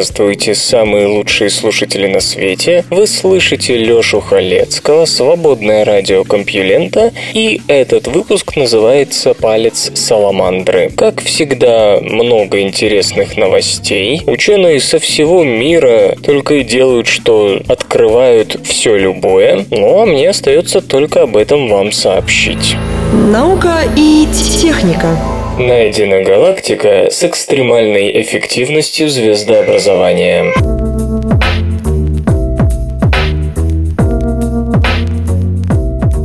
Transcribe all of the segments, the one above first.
Здравствуйте, самые лучшие слушатели на свете. Вы слышите Лёшу Халецкого, свободное радио Компьюлента, и этот выпуск называется «Палец Саламандры». Как всегда, много интересных новостей. Ученые со всего мира только и делают, что открывают все любое, ну а мне остается только об этом вам сообщить. Наука и техника. Найдена галактика с экстремальной эффективностью звездообразования.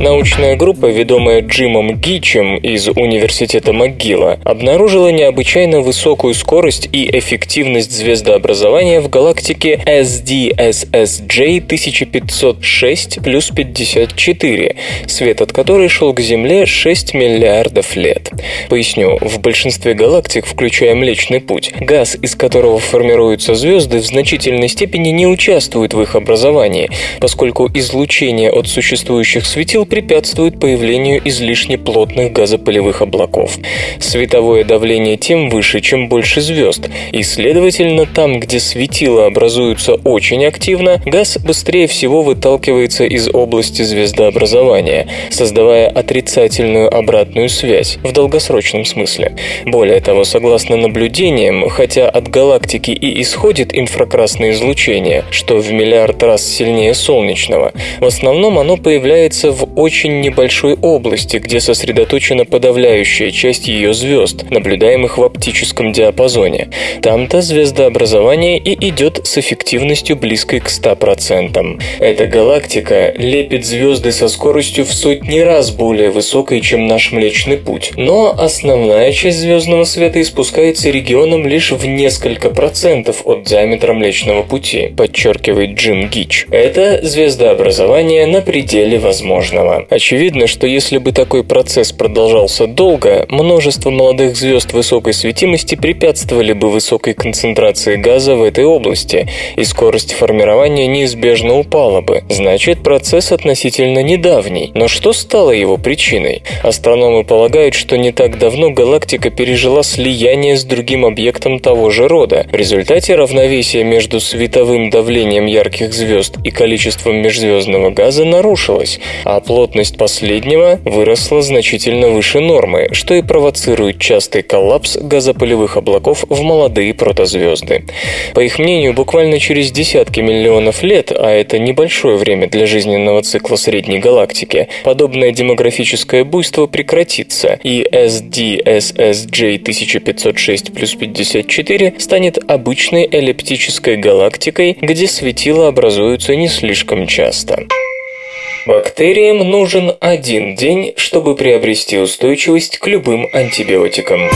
Научная группа, ведомая Джимом Гичем из Университета МcГилла, обнаружила необычайно высокую скорость и эффективность звездообразования в галактике SDSSJ 1506 плюс 54, свет от которой шел к Земле 6 миллиардов лет. Поясню, в большинстве галактик, включая Млечный Путь, газ, из которого формируются звезды, в значительной степени не участвует в их образовании, поскольку излучение от существующих светил препятствует появлению излишне плотных газопылевых облаков. Световое давление тем выше, чем больше звезд, и, следовательно, там, где светила образуются очень активно, газ быстрее всего выталкивается из области звездообразования, создавая отрицательную обратную связь в долгосрочном смысле. Более того, согласно наблюдениям, хотя от галактики и исходит инфракрасное излучение, что в миллиард раз сильнее солнечного, в основном оно появляется в очень небольшой области, где сосредоточена подавляющая часть ее звезд, наблюдаемых в оптическом диапазоне. Там-то звездообразование и идет с эффективностью близкой к 100%. Эта галактика лепит звезды со скоростью в сотни раз более высокой, чем наш Млечный Путь. Но основная часть звездного света испускается регионом лишь в несколько процентов от диаметра Млечного Пути, подчеркивает Джим Гич. Это звездообразование на пределе возможного. Очевидно, что если бы такой процесс продолжался долго, множество молодых звезд высокой светимости препятствовали бы высокой концентрации газа в этой области, и скорость формирования неизбежно упала бы. Значит, процесс относительно недавний. Но что стало его причиной? Астрономы полагают, что не так давно галактика пережила слияние с другим объектом того же рода. В результате равновесие между световым давлением ярких звезд и количеством межзвездного газа нарушилось, а плотность последнего выросла значительно выше нормы, что и провоцирует частый коллапс газопылевых облаков в молодые протозвезды. По их мнению, буквально через десятки миллионов лет, а это небольшое время для жизненного цикла средней галактики, подобное демографическое буйство прекратится, и SDSSJ 1506 плюс 54 станет обычной эллиптической галактикой, где светила образуются не слишком часто. Бактериям нужен один день, чтобы приобрести устойчивость к любым антибиотикам.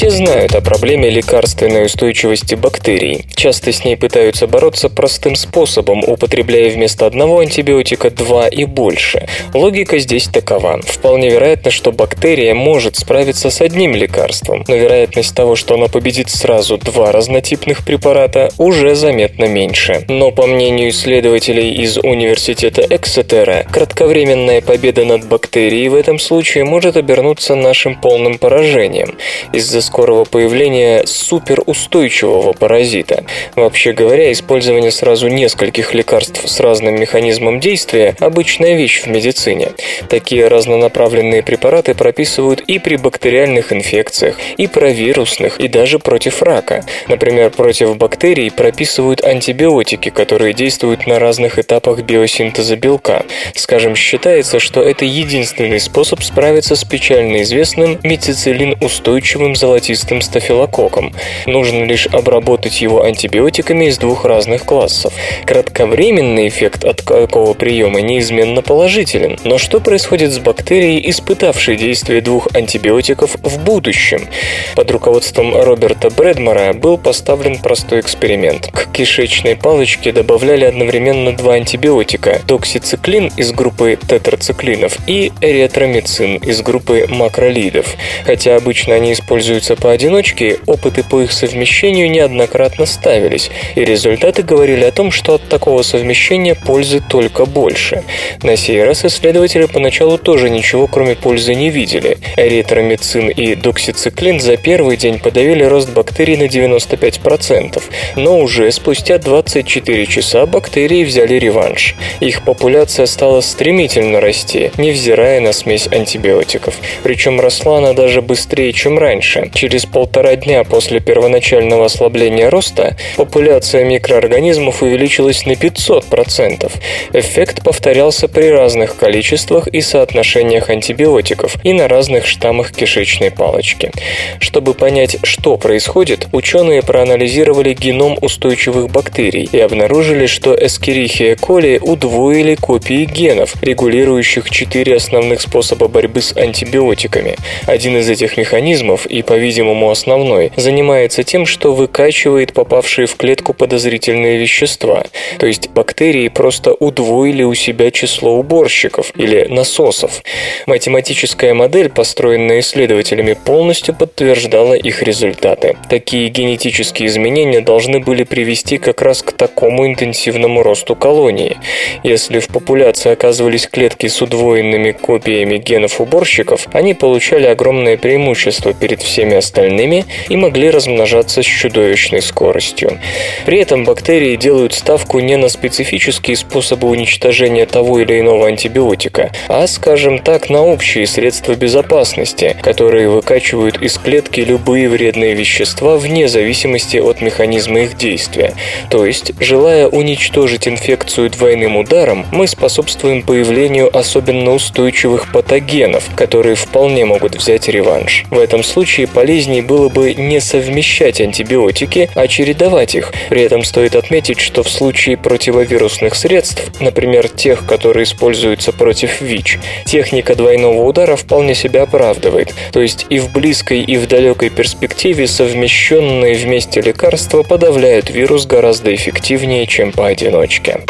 Все знают о проблеме лекарственной устойчивости бактерий. Часто с ней пытаются бороться простым способом, употребляя вместо одного антибиотика два и больше. Логика здесь такова. Вполне вероятно, что бактерия может справиться с одним лекарством, но вероятность того, что она победит сразу два разнотипных препарата, уже заметно меньше. Но по мнению исследователей из университета Эксетера, кратковременная победа над бактерией в этом случае может обернуться нашим полным поражением. Из-за скорого появления суперустойчивого паразита. Вообще говоря, использование сразу нескольких лекарств с разным механизмом действия – обычная вещь в медицине. Такие разнонаправленные препараты прописывают и при бактериальных инфекциях, и про вирусных, и даже против рака. Например, против бактерий прописывают антибиотики, которые действуют на разных этапах биосинтеза белка. Скажем, считается, что это единственный способ справиться с печально известным метицилин-устойчивым золотистым золотистым стафилококком. Нужно лишь обработать его антибиотиками из двух разных классов. Кратковременный эффект от такого приема неизменно положителен. Но что происходит с бактерией, испытавшей действие двух антибиотиков в будущем? Под руководством Роберта Брэдмора был поставлен простой эксперимент. К кишечной палочке добавляли одновременно два антибиотика – доксициклин из группы тетрациклинов и эритромицин из группы макролидов. Хотя обычно они используются поодиночке, опыты по их совмещению неоднократно ставились, и результаты говорили о том, что от такого совмещения пользы только больше. На сей раз исследователи поначалу тоже ничего кроме пользы не видели. Эритромицин и доксициклин за первый день подавили рост бактерий на 95%, но уже спустя 24 часа бактерии взяли реванш. Их популяция стала стремительно расти, невзирая на смесь антибиотиков. Причем росла она даже быстрее, чем раньше. Через полтора дня после первоначального ослабления роста популяция микроорганизмов увеличилась на 500%. Эффект повторялся при разных количествах и соотношениях антибиотиков и на разных штаммах кишечной палочки. Чтобы понять, что происходит, ученые проанализировали геном устойчивых бактерий и обнаружили, что Escherichia coli удвоили копии генов, регулирующих четыре основных способа борьбы с антибиотиками. Один из этих механизмов, и, по-видимому, основной, занимается тем, что выкачивает попавшие в клетку подозрительные вещества. То есть бактерии просто удвоили у себя число уборщиков или насосов. Математическая модель, построенная исследователями, полностью подтверждала их результаты. Такие генетические изменения должны были привести как раз к такому интенсивному росту колонии. Если в популяции оказывались клетки с удвоенными копиями генов уборщиков, они получали огромное преимущество перед всеми остальными и могли размножаться с чудовищной скоростью. При этом бактерии делают ставку не на специфические способы уничтожения того или иного антибиотика, а, скажем так, на общие средства безопасности, которые выкачивают из клетки любые вредные вещества вне зависимости от механизма их действия. То есть, желая уничтожить инфекцию двойным ударом, мы способствуем появлению особенно устойчивых патогенов, которые вполне могут взять реванш. В этом случае полезнее было бы не совмещать антибиотики, а чередовать их. При этом стоит отметить, что в случае противовирусных средств, например, тех, которые используются против ВИЧ, техника двойного удара вполне себя оправдывает. То есть и в близкой, и в далекой перспективе совмещенные вместе лекарства подавляют вирус гораздо эффективнее, чем поодиночке.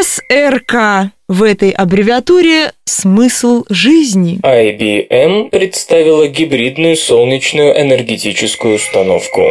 СРК. В этой аббревиатуре смысл жизни. IBM представила гибридную солнечную энергетическую установку.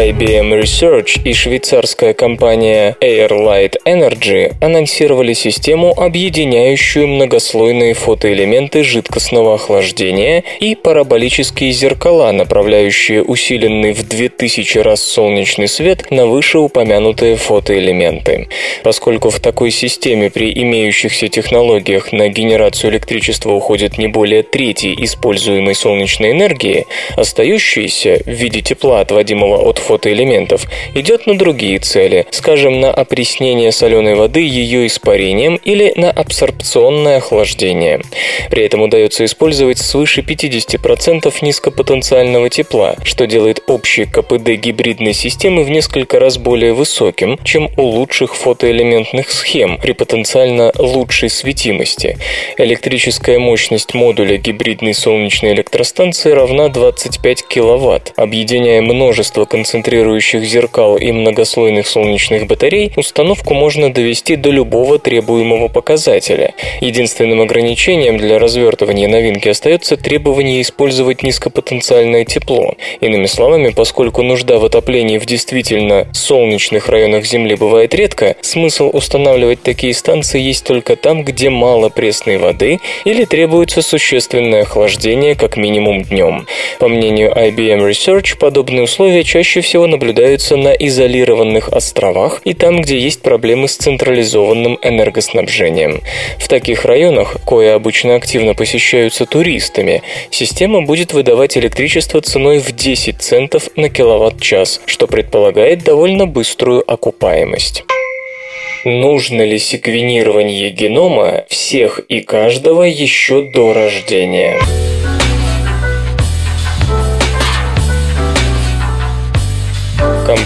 IBM Research и швейцарская компания Airlight Energy анонсировали систему, объединяющую многослойные фотоэлементы жидкостного охлаждения и параболические зеркала, направляющие усиленный в 2000 раз солнечный свет на вышеупомянутые фотоэлементы. Поскольку в такой системе при имеющихся технологиях на генерацию электричества уходит не более трети используемой солнечной энергии, остающаяся в виде тепла, отводимого от фотоэлементов идет на другие цели, скажем, на опреснение соленой воды ее испарением или на абсорбционное охлаждение. При этом удается использовать свыше 50% низкопотенциального тепла, что делает общий КПД гибридной системы в несколько раз более высоким, чем у лучших фотоэлементных схем при потенциально лучшей светимости. Электрическая мощность модуля гибридной солнечной электростанции равна 25 кВт. Объединяя множество концентраций концентрирующих зеркал и многослойных солнечных батарей, установку можно довести до любого требуемого показателя. Единственным ограничением для развертывания новинки остается требование использовать низкопотенциальное тепло. Иными словами, поскольку нужда в отоплении в действительно солнечных районах Земли бывает редко, смысл устанавливать такие станции есть только там, где мало пресной воды или требуется существенное охлаждение как минимум днем. По мнению IBM Research, подобные условия чаще всего всего наблюдаются на изолированных островах и там, где есть проблемы с централизованным энергоснабжением. В таких районах, кое обычно активно посещаются туристами, система будет выдавать электричество ценой в 10 центов на киловатт-час, что предполагает довольно быструю окупаемость. Нужно ли секвенирование генома всех и каждого еще до рождения?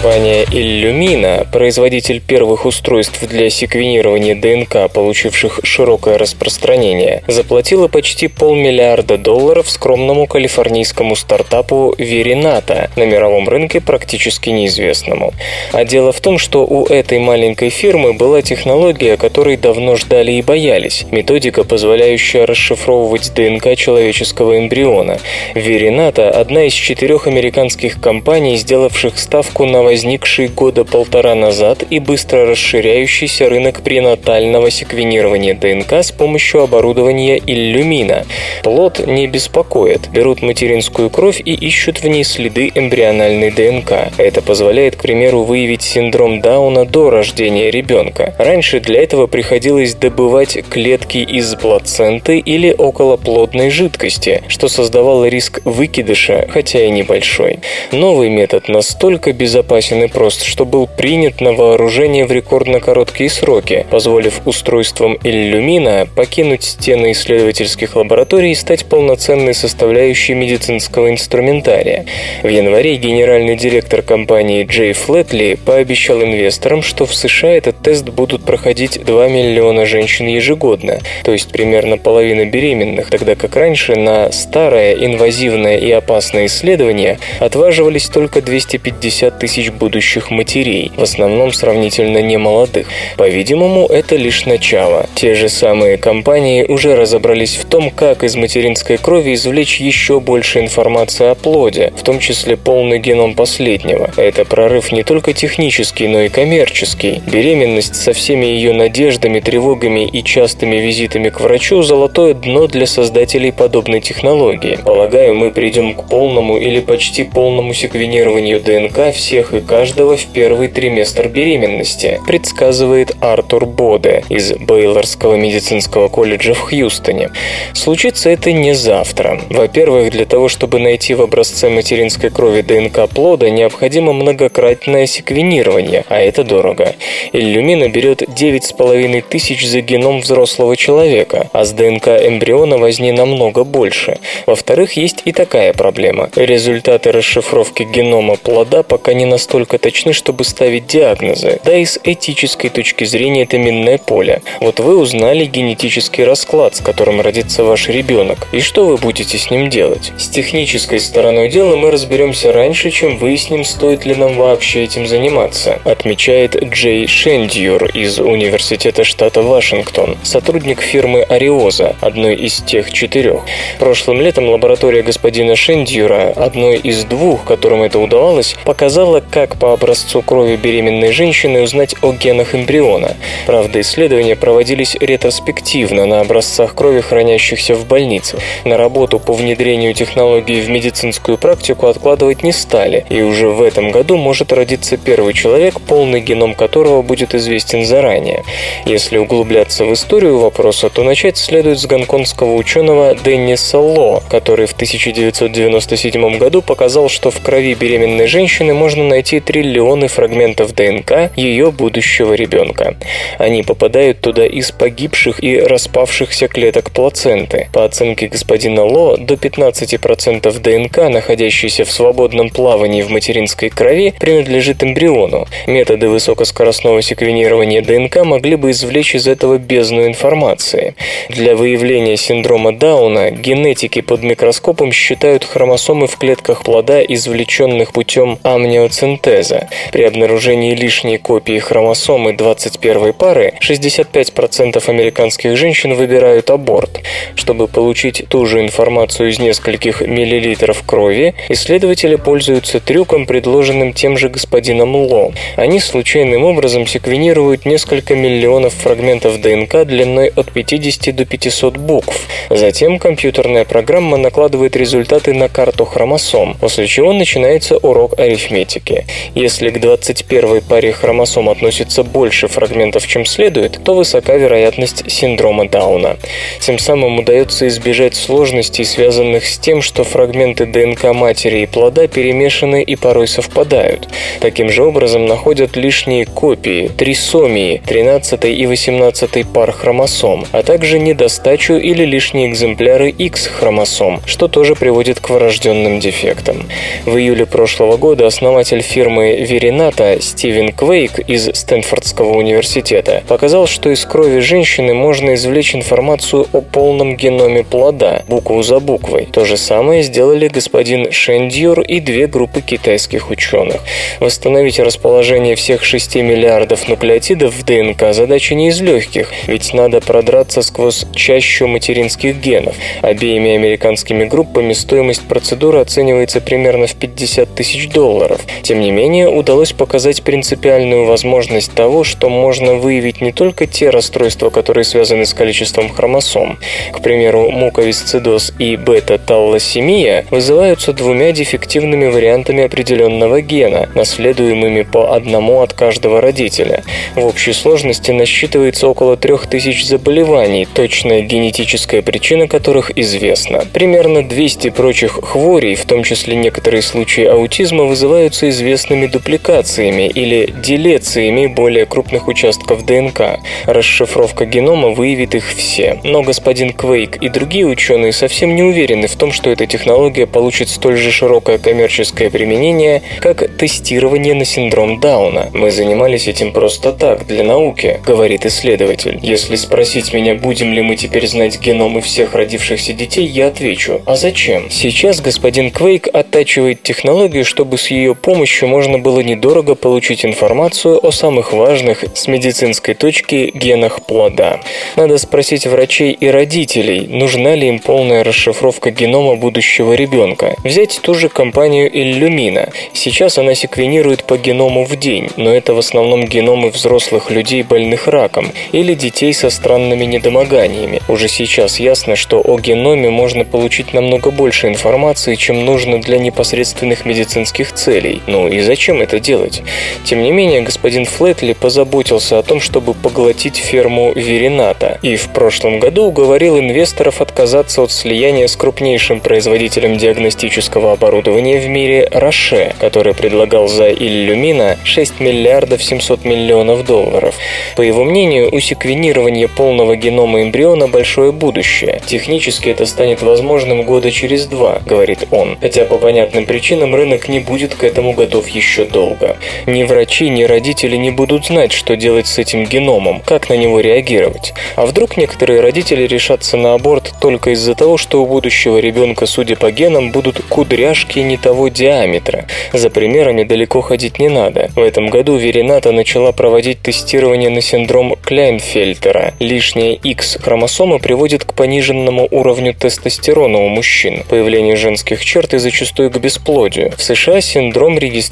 Компания Illumina, производитель первых устройств для секвенирования ДНК, получивших широкое распространение, заплатила почти полмиллиарда долларов скромному калифорнийскому стартапу Verinata, на мировом рынке практически неизвестному. А дело в том, что у этой маленькой фирмы была технология, которой давно ждали и боялись. Методика, позволяющая расшифровывать ДНК человеческого эмбриона. Verinata – одна из четырех американских компаний, сделавших ставку на возникший года полтора назад и быстро расширяющийся рынок пренатального секвенирования ДНК с помощью оборудования Иллюмина. Плод не беспокоит. Берут материнскую кровь и ищут в ней следы эмбриональной ДНК. Это позволяет, к примеру, выявить синдром Дауна до рождения ребенка. Раньше для этого приходилось добывать клетки из плаценты или околоплодной жидкости, что создавало риск выкидыша, хотя и небольшой. Новый метод настолько безопасен, безопасен и прост, что был принят на вооружение в рекордно короткие сроки, позволив устройствам Иллюмина покинуть стены исследовательских лабораторий и стать полноценной составляющей медицинского инструментария. В январе генеральный директор компании Джей Флетли пообещал инвесторам, что в США этот тест будут проходить 2 миллиона женщин ежегодно, то есть примерно половина беременных, тогда как раньше на старое, инвазивное и опасное исследование отваживались только 250 тысяч тысяч будущих матерей, в основном сравнительно немолодых. По-видимому, это лишь начало. Те же самые компании уже разобрались в том, как из материнской крови извлечь еще больше информации о плоде, в том числе полный геном последнего. Это прорыв не только технический, но и коммерческий. Беременность со всеми ее надеждами, тревогами и частыми визитами к врачу – золотое дно для создателей подобной технологии. Полагаю, мы придем к полному или почти полному секвенированию ДНК всех и каждого в первый триместр беременности, предсказывает Артур Боде из Бейлорского медицинского колледжа в Хьюстоне. Случится это не завтра. Во-первых, для того, чтобы найти в образце материнской крови ДНК плода, необходимо многократное секвенирование, а это дорого. Иллюмина берет 9,5 тысяч за геном взрослого человека, а с ДНК эмбриона возни намного больше. Во-вторых, есть и такая проблема. Результаты расшифровки генома плода пока не настолько точны, чтобы ставить диагнозы, да и с этической точки зрения это минное поле. Вот вы узнали генетический расклад, с которым родится ваш ребенок, и что вы будете с ним делать? С технической стороной дела мы разберемся раньше, чем выясним, стоит ли нам вообще этим заниматься, отмечает Джей Шендьюр из Университета штата Вашингтон, сотрудник фирмы Ариоза, одной из тех четырех. Прошлым летом лаборатория господина Шендьюра, одной из двух, которым это удавалось, показала, как по образцу крови беременной женщины узнать о генах эмбриона. Правда, исследования проводились ретроспективно на образцах крови, хранящихся в больнице. На работу по внедрению технологии в медицинскую практику откладывать не стали, и уже в этом году может родиться первый человек, полный геном которого будет известен заранее. Если углубляться в историю вопроса, то начать следует с гонконгского ученого Денниса Ло, который в 1997 году показал, что в крови беременной женщины можно найти найти триллионы фрагментов ДНК ее будущего ребенка. Они попадают туда из погибших и распавшихся клеток плаценты. По оценке господина Ло, до 15% ДНК, находящейся в свободном плавании в материнской крови, принадлежит эмбриону. Методы высокоскоростного секвенирования ДНК могли бы извлечь из этого бездну информации. Для выявления синдрома Дауна генетики под микроскопом считают хромосомы в клетках плода, извлеченных путем амниоцинтеза синтеза. При обнаружении лишней копии хромосомы 21 пары 65% американских женщин выбирают аборт. Чтобы получить ту же информацию из нескольких миллилитров крови, исследователи пользуются трюком, предложенным тем же господином Ло. Они случайным образом секвенируют несколько миллионов фрагментов ДНК длиной от 50 до 500 букв. Затем компьютерная программа накладывает результаты на карту хромосом, после чего начинается урок арифметики. Если к 21 паре хромосом относится больше фрагментов, чем следует, то высока вероятность синдрома Дауна. Тем самым удается избежать сложностей, связанных с тем, что фрагменты ДНК матери и плода перемешаны и порой совпадают. Таким же образом находят лишние копии, трисомии 13 и 18 пар хромосом, а также недостачу или лишние экземпляры X хромосом, что тоже приводит к врожденным дефектам. В июле прошлого года основатель фирмы Верината Стивен Квейк из Стэнфордского университета показал, что из крови женщины можно извлечь информацию о полном геноме плода, букву за буквой. То же самое сделали господин Шендьюр и две группы китайских ученых. Восстановить расположение всех 6 миллиардов нуклеотидов в ДНК задача не из легких, ведь надо продраться сквозь чащу материнских генов. Обеими американскими группами стоимость процедуры оценивается примерно в 50 тысяч долларов. Тем не менее, удалось показать принципиальную возможность того, что можно выявить не только те расстройства, которые связаны с количеством хромосом. К примеру, муковисцидоз и бета-таллосемия вызываются двумя дефективными вариантами определенного гена, наследуемыми по одному от каждого родителя. В общей сложности насчитывается около 3000 заболеваний, точная генетическая причина которых известна. Примерно 200 прочих хворей, в том числе некоторые случаи аутизма, вызываются известными дупликациями или делециями более крупных участков ДНК. Расшифровка генома выявит их все. Но господин Квейк и другие ученые совсем не уверены в том, что эта технология получит столь же широкое коммерческое применение, как тестирование на синдром Дауна. Мы занимались этим просто так, для науки, говорит исследователь. Если спросить меня, будем ли мы теперь знать геномы всех родившихся детей, я отвечу, а зачем? Сейчас господин Квейк оттачивает технологию, чтобы с ее помощью можно было недорого получить информацию о самых важных с медицинской точки генах плода. Надо спросить врачей и родителей, нужна ли им полная расшифровка генома будущего ребенка. Взять ту же компанию Illumina. Сейчас она секвенирует по геному в день, но это в основном геномы взрослых людей, больных раком, или детей со странными недомоганиями. Уже сейчас ясно, что о геноме можно получить намного больше информации, чем нужно для непосредственных медицинских целей. И зачем это делать? Тем не менее, господин Флетли позаботился о том, чтобы поглотить ферму Верината, и в прошлом году уговорил инвесторов отказаться от слияния с крупнейшим производителем диагностического оборудования в мире Роше, который предлагал за Иллюмина 6 миллиардов 700 миллионов долларов. По его мнению, у секвенирования полного генома эмбриона большое будущее. Технически это станет возможным года через два, говорит он, хотя по понятным причинам рынок не будет к этому готов еще долго. Ни врачи, ни родители не будут знать, что делать с этим геномом, как на него реагировать. А вдруг некоторые родители решатся на аборт только из-за того, что у будущего ребенка, судя по генам, будут кудряшки не того диаметра. За примерами далеко ходить не надо. В этом году Верината начала проводить тестирование на синдром Кляйнфельтера. Лишняя X-хромосома приводит к пониженному уровню тестостерона у мужчин, появлению женских черт и зачастую к бесплодию. В США синдром регистрируется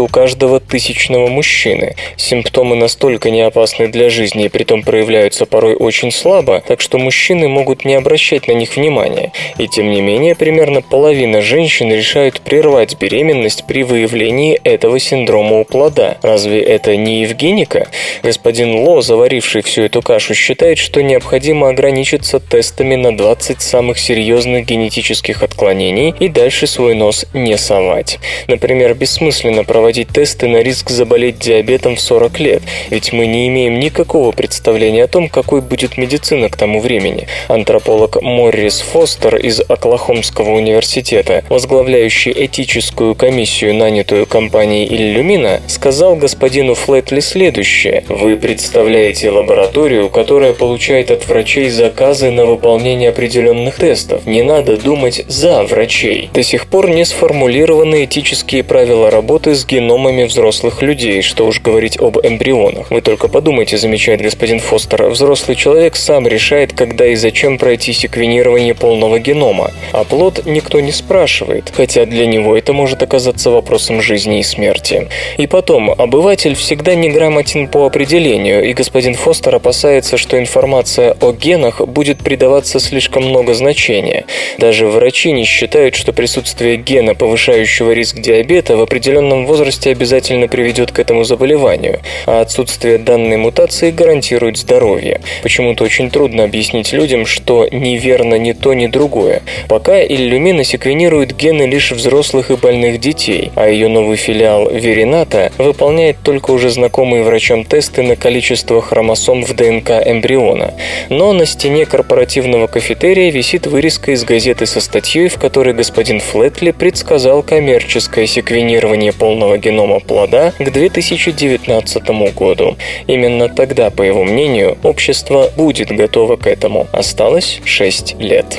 у каждого тысячного мужчины. Симптомы настолько не опасны для жизни и притом проявляются порой очень слабо, так что мужчины могут не обращать на них внимания. И тем не менее, примерно половина женщин решают прервать беременность при выявлении этого синдрома у плода. Разве это не Евгеника? Господин Ло, заваривший всю эту кашу, считает, что необходимо ограничиться тестами на 20 самых серьезных генетических отклонений и дальше свой нос не совать. Например, бессмысленно проводить тесты на риск заболеть диабетом в 40 лет, ведь мы не имеем никакого представления о том, какой будет медицина к тому времени. Антрополог Моррис Фостер из Оклахомского университета, возглавляющий этическую комиссию, нанятую компанией Иллюмина, сказал господину Флетли следующее. «Вы представляете лабораторию, которая получает от врачей заказы на выполнение определенных тестов. Не надо думать за врачей. До сих пор не сформулированы этические правила работы с геномами взрослых людей, что уж говорить об эмбрионах. Вы только подумайте, замечает господин Фостер, взрослый человек сам решает, когда и зачем пройти секвенирование полного генома, а плод никто не спрашивает, хотя для него это может оказаться вопросом жизни и смерти. И потом, обыватель всегда неграмотен по определению, и господин Фостер опасается, что информация о генах будет придаваться слишком много значения. Даже врачи не считают, что присутствие гена, повышающего риск диабета, в определенном определенном возрасте обязательно приведет к этому заболеванию, а отсутствие данной мутации гарантирует здоровье. Почему-то очень трудно объяснить людям, что неверно ни то, ни другое. Пока иллюмина секвенирует гены лишь взрослых и больных детей, а ее новый филиал Верината выполняет только уже знакомые врачам тесты на количество хромосом в ДНК эмбриона. Но на стене корпоративного кафетерия висит вырезка из газеты со статьей, в которой господин Флетли предсказал коммерческое секвенирование полного генома плода к 2019 году. Именно тогда, по его мнению, общество будет готово к этому. Осталось 6 лет.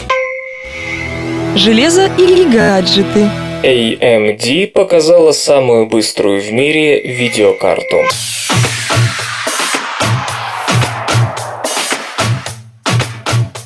Железо или гаджеты? AMD показала самую быструю в мире видеокарту.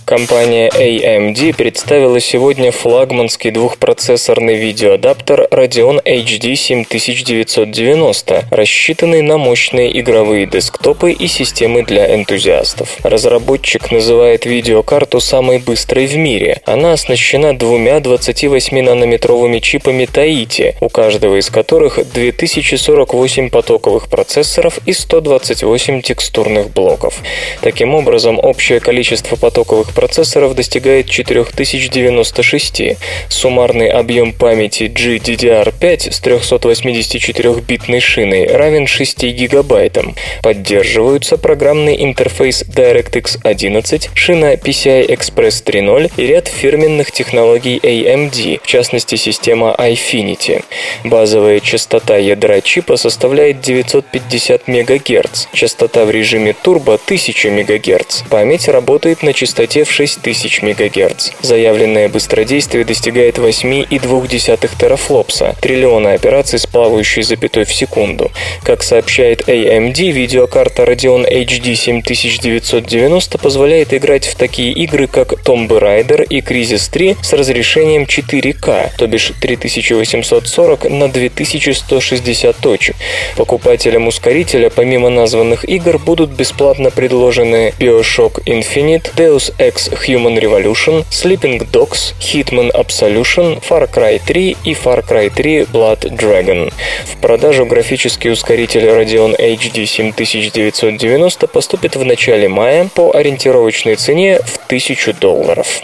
Компания AMD представила сегодня флагманский двухпроцессорный видеоадаптер Radeon HD 7990, рассчитанный на мощные игровые десктопы и системы для энтузиастов. Разработчик называет видеокарту самой быстрой в мире. Она оснащена двумя 28-нанометровыми чипами Таити, у каждого из которых 2048 потоковых процессоров и 128 текстурных блоков. Таким образом, общее количество потоковых процессоров достигает 4096. Суммарный объем памяти GDDR5 с 384-битной шиной равен 6 гигабайтам. Поддерживаются программный интерфейс DirectX 11, шина PCI Express 3.0 и ряд фирменных технологий AMD, в частности система iFinity. Базовая частота ядра чипа составляет 950 МГц, частота в режиме турбо 1000 МГц. Память работает на частоте в 6000 МГц. Заявленное быстродействие достигает 8,2 терафлопса, триллиона операций с плавающей запятой в секунду. Как сообщает AMD, видеокарта Radeon HD 7990 позволяет играть в такие игры, как Tomb Raider и Crisis 3 с разрешением 4К, то бишь 3840 на 2160 точек. Покупателям ускорителя помимо названных игр будут бесплатно предложены Bioshock Infinite, Deus Ex Human Revolution, Sleeping Dogs, Hitman Absolution, Far Cry 3 и Far Cry 3 Blood Dragon. В продажу графический ускоритель Radeon HD 7990 поступит в начале мая по ориентировочной цене в 1000 долларов.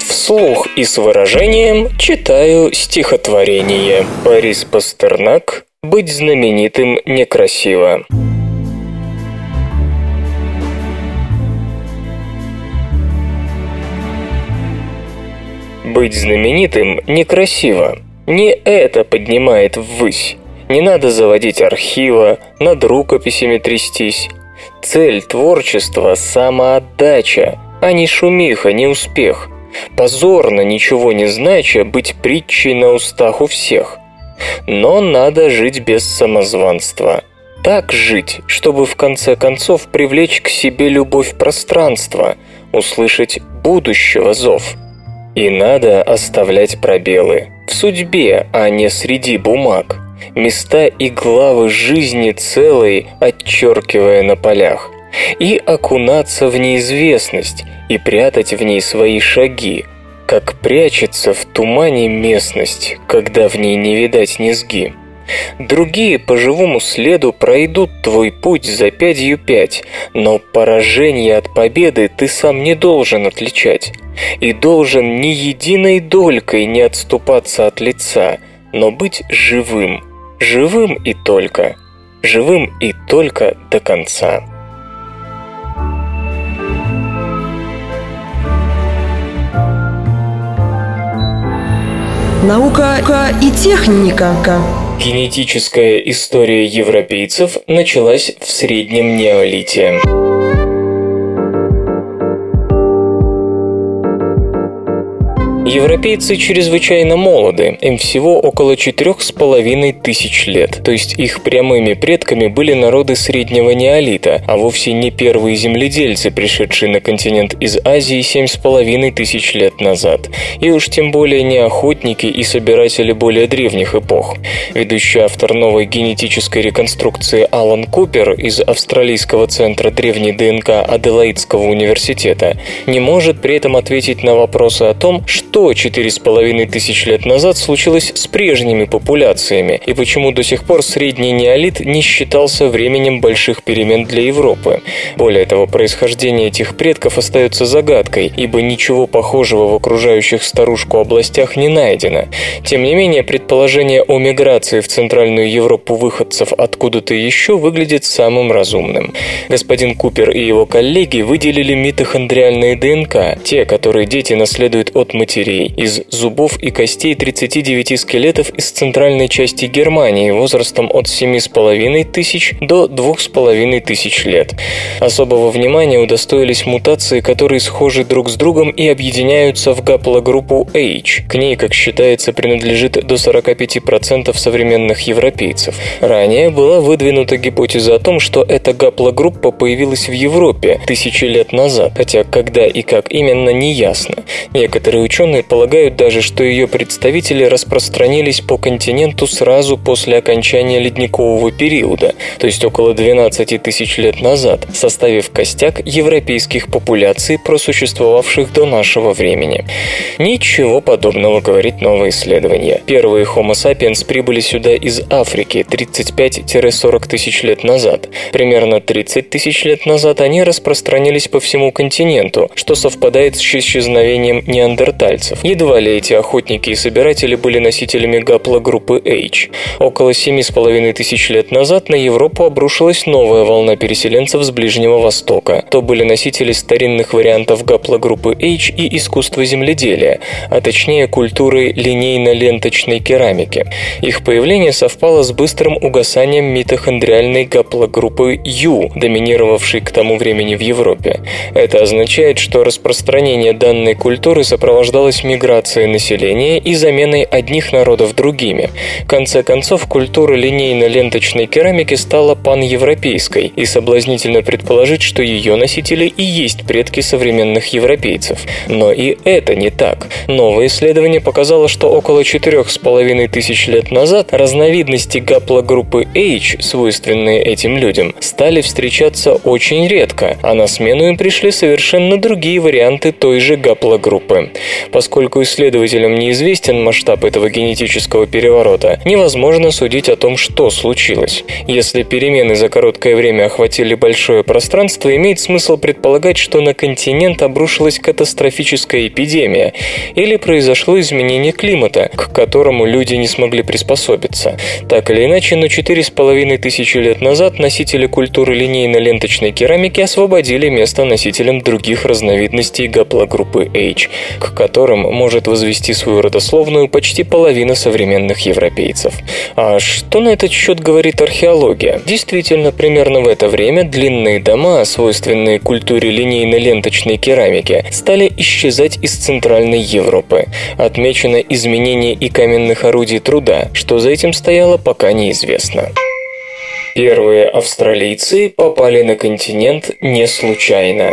Вслух и с выражением читаю стихотворение. Борис Пастернак «Быть знаменитым некрасиво». Быть знаменитым некрасиво. Не это поднимает ввысь. Не надо заводить архива, над рукописями трястись. Цель творчества – самоотдача, а не шумиха, не успех. Позорно, ничего не знача, быть притчей на устах у всех. Но надо жить без самозванства. Так жить, чтобы в конце концов привлечь к себе любовь пространства, услышать будущего зов – и надо оставлять пробелы. В судьбе, а не среди бумаг. Места и главы жизни целой, отчеркивая на полях. И окунаться в неизвестность, и прятать в ней свои шаги, как прячется в тумане местность, когда в ней не видать низги. Другие по живому следу пройдут твой путь за пятью пять, но поражение от победы ты сам не должен отличать. И должен ни единой долькой не отступаться от лица, но быть живым. Живым и только. Живым и только до конца. Наука и техника. Генетическая история европейцев началась в среднем неолите. Европейцы чрезвычайно молоды, им всего около четырех с половиной тысяч лет, то есть их прямыми предками были народы среднего неолита, а вовсе не первые земледельцы, пришедшие на континент из Азии семь с половиной тысяч лет назад, и уж тем более не охотники и собиратели более древних эпох. Ведущий автор новой генетической реконструкции Алан Купер из Австралийского центра древней ДНК Аделаидского университета не может при этом ответить на вопросы о том, что что четыре с половиной тысяч лет назад случилось с прежними популяциями и почему до сих пор средний неолит не считался временем больших перемен для Европы. Более того, происхождение этих предков остается загадкой, ибо ничего похожего в окружающих старушку областях не найдено. Тем не менее, предположение о миграции в Центральную Европу выходцев откуда-то еще выглядит самым разумным. Господин Купер и его коллеги выделили митохондриальные ДНК, те, которые дети наследуют от матерей, из зубов и костей 39 скелетов из центральной части Германии возрастом от 7,5 тысяч до 2,5 тысяч лет. Особого внимания удостоились мутации, которые схожи друг с другом и объединяются в гаплогруппу H. К ней, как считается, принадлежит до 45% современных европейцев. Ранее была выдвинута гипотеза о том, что эта гаплогруппа появилась в Европе тысячи лет назад, хотя когда и как именно не ясно. Некоторые ученые полагают даже, что ее представители распространились по континенту сразу после окончания ледникового периода, то есть около 12 тысяч лет назад, составив костяк европейских популяций, просуществовавших до нашего времени. Ничего подобного говорит новое исследование. Первые Homo sapiens прибыли сюда из Африки 35-40 тысяч лет назад. Примерно 30 тысяч лет назад они распространились по всему континенту, что совпадает с исчезновением неандертальцев. Едва ли эти охотники и собиратели были носителями гаплогруппы H. Около 7,5 тысяч лет назад на Европу обрушилась новая волна переселенцев с Ближнего Востока. То были носители старинных вариантов гаплогруппы H и искусства земледелия, а точнее культуры линейно-ленточной керамики. Их появление совпало с быстрым угасанием митохондриальной гаплогруппы U, доминировавшей к тому времени в Европе. Это означает, что распространение данной культуры сопровождалось миграцией населения и заменой одних народов другими. В конце концов, культура линейно-ленточной керамики стала паневропейской, и соблазнительно предположить, что ее носители и есть предки современных европейцев. Но и это не так. Новое исследование показало, что около 4,5 тысяч лет назад разновидности гаплогруппы H, свойственные этим людям, стали встречаться очень редко, а на смену им пришли совершенно другие варианты той же гаплогруппы. Поскольку исследователям неизвестен масштаб этого генетического переворота, невозможно судить о том, что случилось. Если перемены за короткое время охватили большое пространство, имеет смысл предполагать, что на континент обрушилась катастрофическая эпидемия или произошло изменение климата, к которому люди не смогли приспособиться. Так или иначе, но 4,5 тысячи лет назад носители культуры линейно-ленточной керамики освободили место носителям других разновидностей гаплогруппы H, к которым может возвести свою родословную почти половина современных европейцев. А что на этот счет говорит археология? Действительно, примерно в это время длинные дома, свойственные культуре линейно-ленточной керамики, стали исчезать из Центральной Европы. Отмечено изменение и каменных орудий труда. Что за этим стояло, пока неизвестно. Первые австралийцы попали на континент не случайно.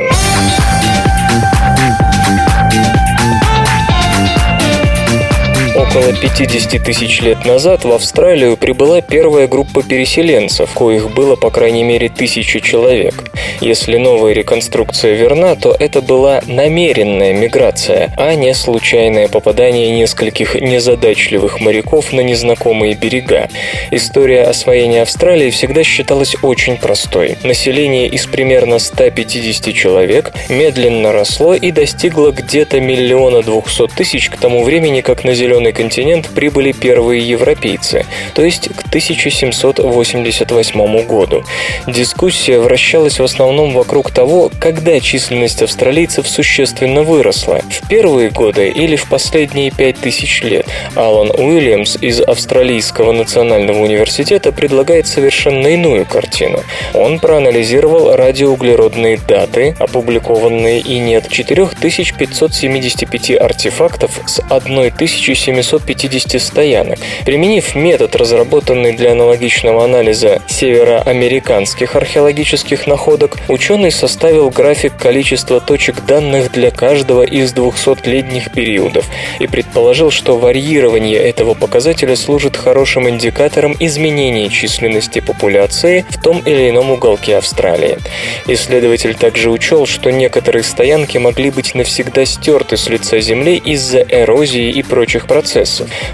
Около 50 тысяч лет назад в Австралию прибыла первая группа переселенцев, коих было по крайней мере тысячу человек. Если новая реконструкция верна, то это была намеренная миграция, а не случайное попадание нескольких незадачливых моряков на незнакомые берега. История освоения Австралии всегда считалась очень простой. Население из примерно 150 человек медленно росло и достигло где-то миллиона двухсот тысяч к тому времени, как на Зеленый континент прибыли первые европейцы, то есть к 1788 году. Дискуссия вращалась в основном вокруг того, когда численность австралийцев существенно выросла – в первые годы или в последние пять тысяч лет. Алан Уильямс из Австралийского национального университета предлагает совершенно иную картину. Он проанализировал радиоуглеродные даты, опубликованные и нет 4575 артефактов с 1700 750 стоянок. Применив метод, разработанный для аналогичного анализа североамериканских археологических находок, ученый составил график количества точек данных для каждого из 200-летних периодов и предположил, что варьирование этого показателя служит хорошим индикатором изменения численности популяции в том или ином уголке Австралии. Исследователь также учел, что некоторые стоянки могли быть навсегда стерты с лица Земли из-за эрозии и прочих процессов.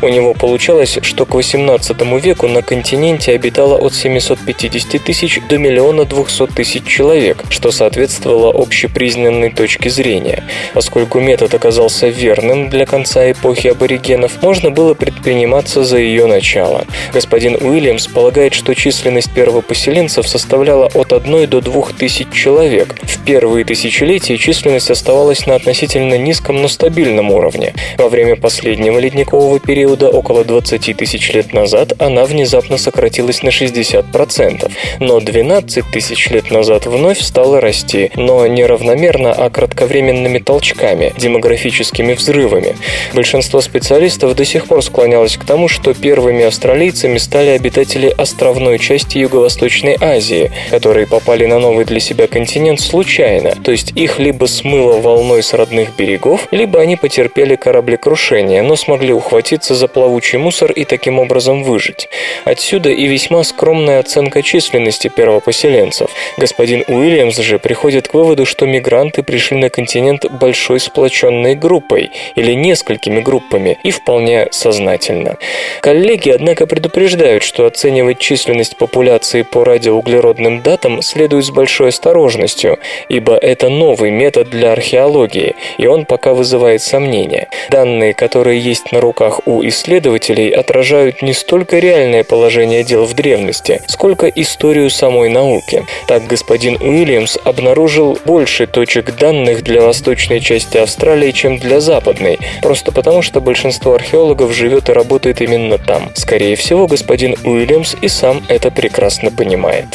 У него получалось, что к 18 веку на континенте обитало от 750 тысяч до миллиона 200 тысяч человек, что соответствовало общепризнанной точке зрения. Поскольку метод оказался верным для конца эпохи аборигенов, можно было предприниматься за ее начало. Господин Уильямс полагает, что численность первопоселенцев составляла от 1 до 2 тысяч человек. В первые тысячелетия численность оставалась на относительно низком, но стабильном уровне. Во время последнего ледникового периода, около 20 тысяч лет назад, она внезапно сократилась на 60%. Но 12 тысяч лет назад вновь стала расти, но не равномерно, а кратковременными толчками, демографическими взрывами. Большинство специалистов до сих пор склонялось к тому, что первыми австралийцами стали обитатели островной части Юго-Восточной Азии, которые попали на новый для себя континент случайно, то есть их либо смыло волной с родных берегов, либо они потерпели кораблекрушение, но смогли ухватиться за плавучий мусор и таким образом выжить. Отсюда и весьма скромная оценка численности первопоселенцев. Господин Уильямс же приходит к выводу, что мигранты пришли на континент большой сплоченной группой или несколькими группами и вполне сознательно. Коллеги, однако, предупреждают, что оценивать численность популяции по радиоуглеродным датам следует с большой осторожностью, ибо это новый метод для археологии, и он пока вызывает сомнения. Данные, которые есть на руках у исследователей, отражают не столько реальное положение дел в древности, сколько историю самой науки. Так господин Уильямс обнаружил больше точек данных для восточной части Австралии, чем для западной, просто потому что большинство археологов живет и работает именно там. Скорее всего, господин Уильямс и сам это прекрасно понимает.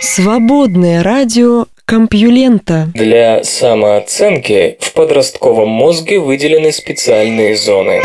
Свободное радио Компьюлента. Для самооценки в подростковом мозге выделены специальные зоны.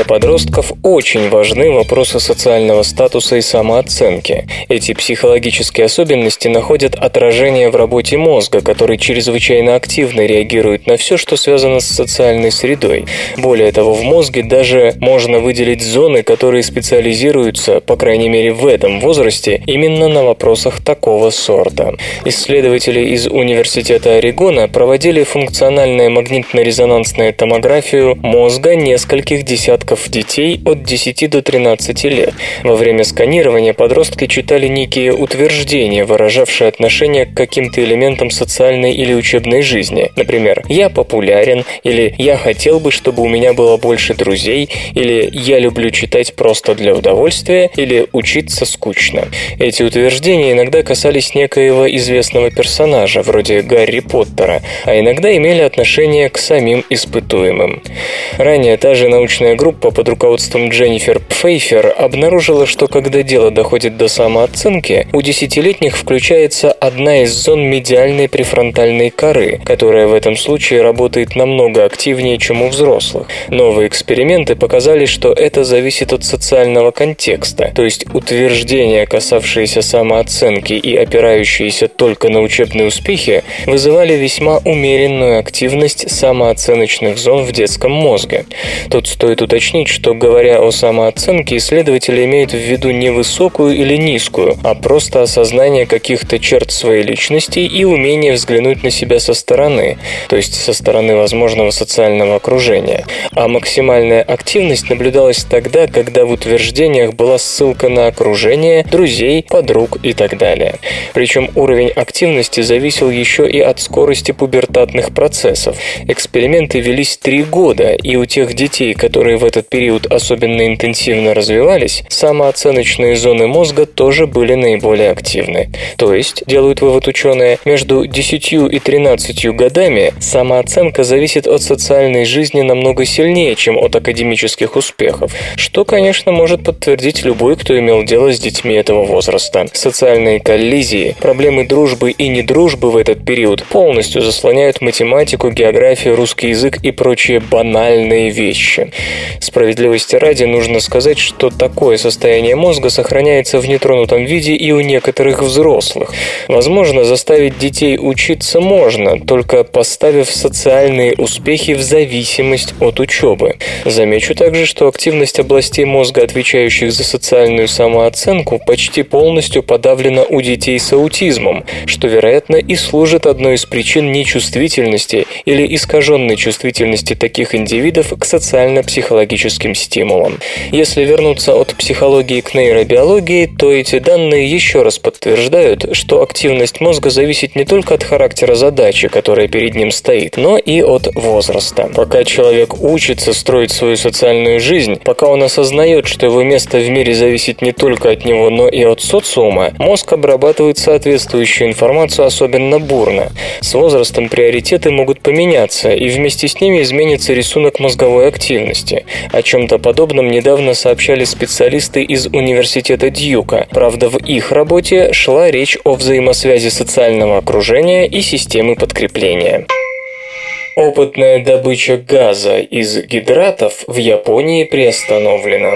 Для подростков очень важны вопросы социального статуса и самооценки. Эти психологические особенности находят отражение в работе мозга, который чрезвычайно активно реагирует на все, что связано с социальной средой. Более того, в мозге даже можно выделить зоны, которые специализируются, по крайней мере в этом возрасте, именно на вопросах такого сорта. Исследователи из Университета Орегона проводили функциональную магнитно-резонансную томографию мозга нескольких десятков десятков детей от 10 до 13 лет. Во время сканирования подростки читали некие утверждения, выражавшие отношение к каким-то элементам социальной или учебной жизни. Например, «я популярен» или «я хотел бы, чтобы у меня было больше друзей» или «я люблю читать просто для удовольствия» или «учиться скучно». Эти утверждения иногда касались некоего известного персонажа, вроде Гарри Поттера, а иногда имели отношение к самим испытуемым. Ранее та же научная группа под руководством Дженнифер Пфейфер обнаружила, что когда дело доходит до самооценки, у десятилетних включается одна из зон медиальной префронтальной коры, которая в этом случае работает намного активнее, чем у взрослых. Новые эксперименты показали, что это зависит от социального контекста, то есть утверждения, касавшиеся самооценки и опирающиеся только на учебные успехи, вызывали весьма умеренную активность самооценочных зон в детском мозге. Тут стоит уточнить, что говоря о самооценке, исследователи имеют в виду не высокую или низкую, а просто осознание каких-то черт своей личности и умение взглянуть на себя со стороны, то есть со стороны возможного социального окружения. А максимальная активность наблюдалась тогда, когда в утверждениях была ссылка на окружение, друзей, подруг и так далее. Причем уровень активности зависел еще и от скорости пубертатных процессов. Эксперименты велись три года, и у тех детей, которые в этот период особенно интенсивно развивались, самооценочные зоны мозга тоже были наиболее активны. То есть, делают вывод ученые, между 10 и 13 годами самооценка зависит от социальной жизни намного сильнее, чем от академических успехов, что, конечно, может подтвердить любой, кто имел дело с детьми этого возраста. Социальные коллизии, проблемы дружбы и недружбы в этот период полностью заслоняют математику, географию, русский язык и прочие банальные вещи. Справедливости ради нужно сказать, что такое состояние мозга сохраняется в нетронутом виде и у некоторых взрослых. Возможно, заставить детей учиться можно, только поставив социальные успехи в зависимость от учебы. Замечу также, что активность областей мозга, отвечающих за социальную самооценку, почти полностью подавлена у детей с аутизмом, что, вероятно, и служит одной из причин нечувствительности или искаженной чувствительности таких индивидов к социально-психологическим стимулам. Если вернуться от психологии к нейробиологии, то эти данные еще раз подтверждают, что активность мозга зависит не только от характера задачи, которая перед ним стоит, но и от возраста. Пока человек учится строить свою социальную жизнь, пока он осознает, что его место в мире зависит не только от него, но и от социума, мозг обрабатывает соответствующую информацию особенно бурно. С возрастом приоритеты могут поменяться, и вместе с ними изменится рисунок мозговой активности. О чем-то подобном недавно сообщали специалисты из университета Дьюка. Правда, в их работе шла речь о взаимосвязи социального окружения и системы подкрепления. Опытная добыча газа из гидратов в Японии приостановлена.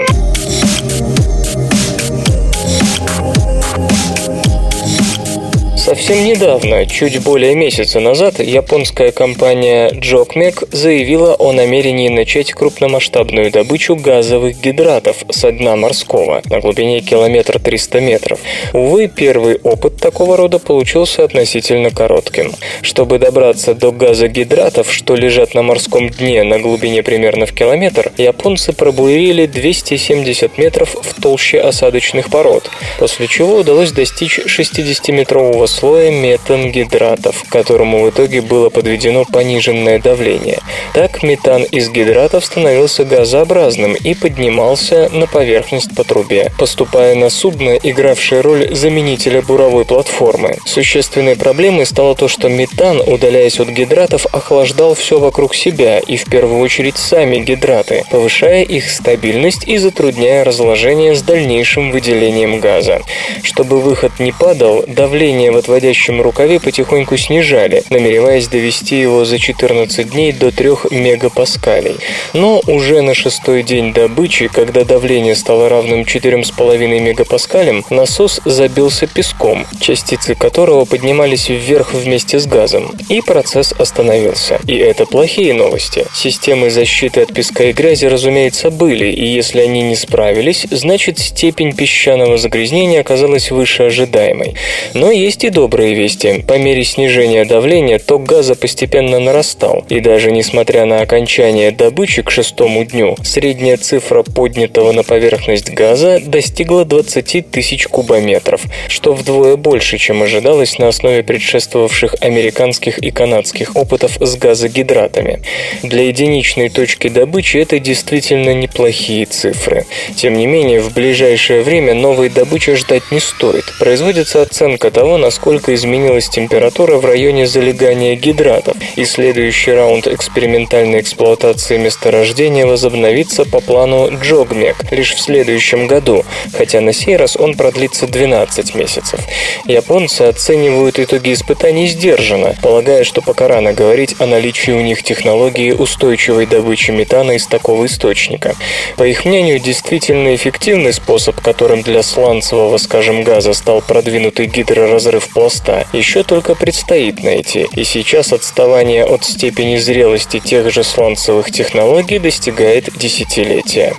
Совсем недавно, чуть более месяца назад, японская компания Jokmek заявила о намерении начать крупномасштабную добычу газовых гидратов со дна морского на глубине километра 300 метров. Увы, первый опыт такого рода получился относительно коротким. Чтобы добраться до газогидратов, что лежат на морском дне на глубине примерно в километр, японцы пробурили 270 метров в толще осадочных пород, после чего удалось достичь 60-метрового слоя метангидратов, к которому в итоге было подведено пониженное давление. Так метан из гидратов становился газообразным и поднимался на поверхность по трубе, поступая на судно, игравшее роль заменителя буровой платформы. Существенной проблемой стало то, что метан, удаляясь от гидратов, охлаждал все вокруг себя и в первую очередь сами гидраты, повышая их стабильность и затрудняя разложение с дальнейшим выделением газа. Чтобы выход не падал, давление в отводящем рукаве потихоньку снижали, намереваясь довести его за 14 дней до 3 мегапаскалей. Но уже на шестой день добычи, когда давление стало равным 4,5 мегапаскалям, насос забился песком, частицы которого поднимались вверх вместе с газом, и процесс остановился. И это плохие новости. Системы защиты от песка и грязи, разумеется, были, и если они не справились, значит степень песчаного загрязнения оказалась выше ожидаемой. Но есть и добрые вести. По мере снижения давления ток газа постепенно нарастал, и даже несмотря на окончание добычи к шестому дню, средняя цифра поднятого на поверхность газа достигла 20 тысяч кубометров, что вдвое больше, чем ожидалось на основе предшествовавших американских и канадских опытов с газогидратами. Для единичной точки добычи это действительно неплохие цифры. Тем не менее, в ближайшее время новой добычи ждать не стоит. Производится оценка того, насколько насколько изменилась температура в районе залегания гидратов, и следующий раунд экспериментальной эксплуатации месторождения возобновится по плану Джогмек лишь в следующем году, хотя на сей раз он продлится 12 месяцев. Японцы оценивают итоги испытаний сдержанно, полагая, что пока рано говорить о наличии у них технологии устойчивой добычи метана из такого источника. По их мнению, действительно эффективный способ, которым для сланцевого, скажем, газа стал продвинутый гидроразрыв пласта еще только предстоит найти, и сейчас отставание от степени зрелости тех же сланцевых технологий достигает десятилетия.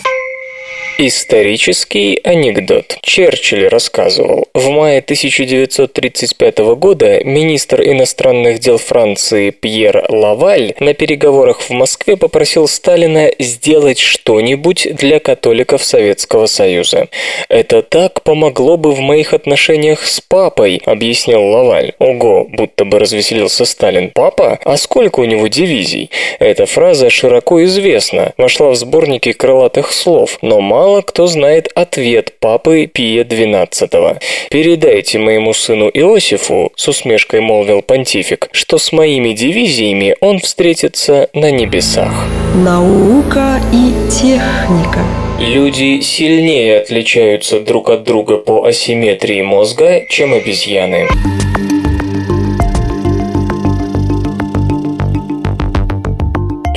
Исторический анекдот. Черчилль рассказывал. В мае 1935 года министр иностранных дел Франции Пьер Лаваль на переговорах в Москве попросил Сталина сделать что-нибудь для католиков Советского Союза. «Это так помогло бы в моих отношениях с папой», — объяснил Лаваль. Ого, будто бы развеселился Сталин. «Папа? А сколько у него дивизий?» Эта фраза широко известна, вошла в сборники крылатых слов, но мало мало кто знает ответ папы Пия XII. «Передайте моему сыну Иосифу», — с усмешкой молвил понтифик, «что с моими дивизиями он встретится на небесах». Наука и техника. Люди сильнее отличаются друг от друга по асимметрии мозга, чем обезьяны.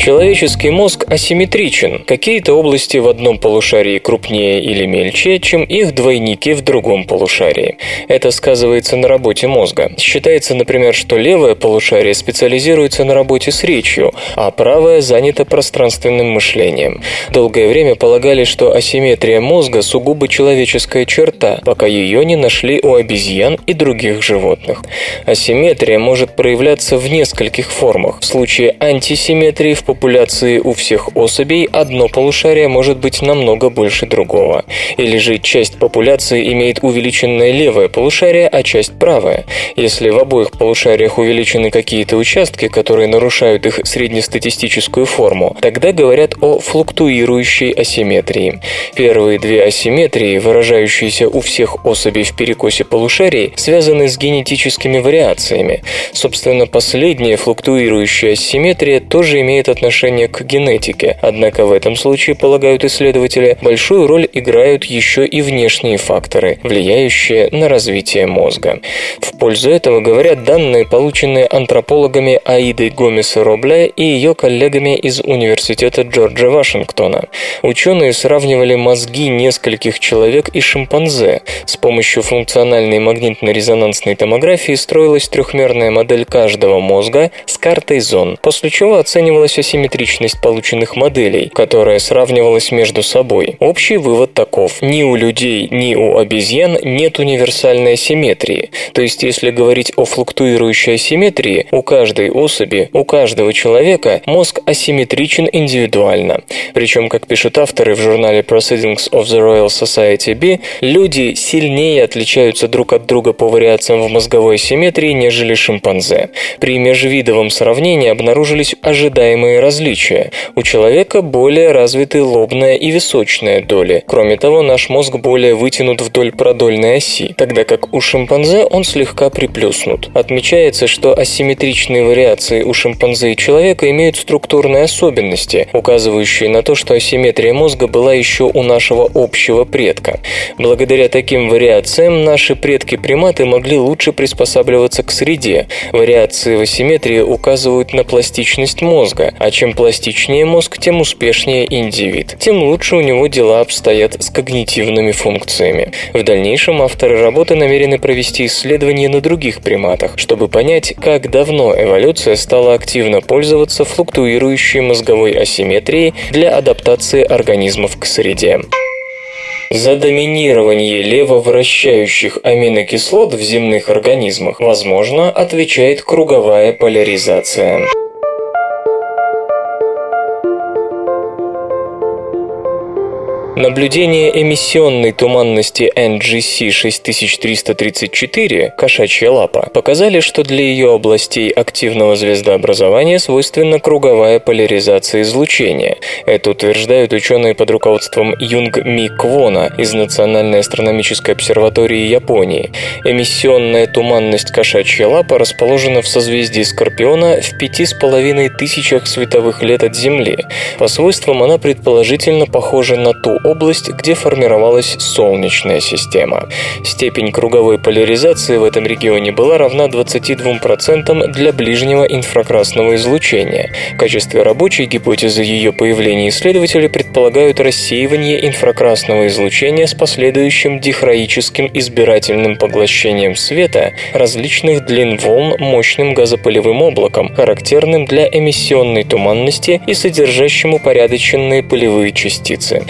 Человеческий мозг асимметричен. Какие-то области в одном полушарии крупнее или мельче, чем их двойники в другом полушарии. Это сказывается на работе мозга. Считается, например, что левое полушарие специализируется на работе с речью, а правое занято пространственным мышлением. Долгое время полагали, что асимметрия мозга сугубо человеческая черта, пока ее не нашли у обезьян и других животных. Асимметрия может проявляться в нескольких формах. В случае антисимметрии в популяции у всех особей одно полушарие может быть намного больше другого. Или же часть популяции имеет увеличенное левое полушарие, а часть правое. Если в обоих полушариях увеличены какие-то участки, которые нарушают их среднестатистическую форму, тогда говорят о флуктуирующей асимметрии. Первые две асимметрии, выражающиеся у всех особей в перекосе полушарий, связаны с генетическими вариациями. Собственно, последняя флуктуирующая асимметрия тоже имеет отношение отношение к генетике, однако в этом случае, полагают исследователи, большую роль играют еще и внешние факторы, влияющие на развитие мозга. В пользу этого говорят данные, полученные антропологами Аидой Гомес Робля и ее коллегами из Университета Джорджа Вашингтона. Ученые сравнивали мозги нескольких человек и шимпанзе. С помощью функциональной магнитно-резонансной томографии строилась трехмерная модель каждого мозга с картой зон, после чего оценивалась асимметричность полученных моделей, которая сравнивалась между собой. Общий вывод таков. Ни у людей, ни у обезьян нет универсальной асимметрии. То есть, если говорить о флуктуирующей асимметрии, у каждой особи, у каждого человека мозг асимметричен индивидуально. Причем, как пишут авторы в журнале Proceedings of the Royal Society B, люди сильнее отличаются друг от друга по вариациям в мозговой асимметрии, нежели шимпанзе. При межвидовом сравнении обнаружились ожидаемые различия. У человека более развиты лобная и височная доли. Кроме того, наш мозг более вытянут вдоль продольной оси, тогда как у шимпанзе он слегка приплюснут. Отмечается, что асимметричные вариации у шимпанзе и человека имеют структурные особенности, указывающие на то, что асимметрия мозга была еще у нашего общего предка. Благодаря таким вариациям наши предки-приматы могли лучше приспосабливаться к среде. Вариации в асимметрии указывают на пластичность мозга, а чем пластичнее мозг, тем успешнее индивид, тем лучше у него дела обстоят с когнитивными функциями. В дальнейшем авторы работы намерены провести исследования на других приматах, чтобы понять, как давно эволюция стала активно пользоваться флуктуирующей мозговой асимметрией для адаптации организмов к среде. За доминирование левовращающих аминокислот в земных организмах, возможно, отвечает круговая поляризация. Наблюдения эмиссионной туманности NGC 6334, кошачья лапа, показали, что для ее областей активного звездообразования свойственна круговая поляризация излучения. Это утверждают ученые под руководством Юнг Ми Квона из Национальной астрономической обсерватории Японии. Эмиссионная туманность кошачья лапа расположена в созвездии Скорпиона в пяти с половиной тысячах световых лет от Земли. По свойствам она предположительно похожа на ту область, где формировалась Солнечная система. Степень круговой поляризации в этом регионе была равна 22% для ближнего инфракрасного излучения. В качестве рабочей гипотезы ее появления исследователи предполагают рассеивание инфракрасного излучения с последующим дихроическим избирательным поглощением света различных длин волн мощным газопылевым облаком, характерным для эмиссионной туманности и содержащим упорядоченные пылевые частицы.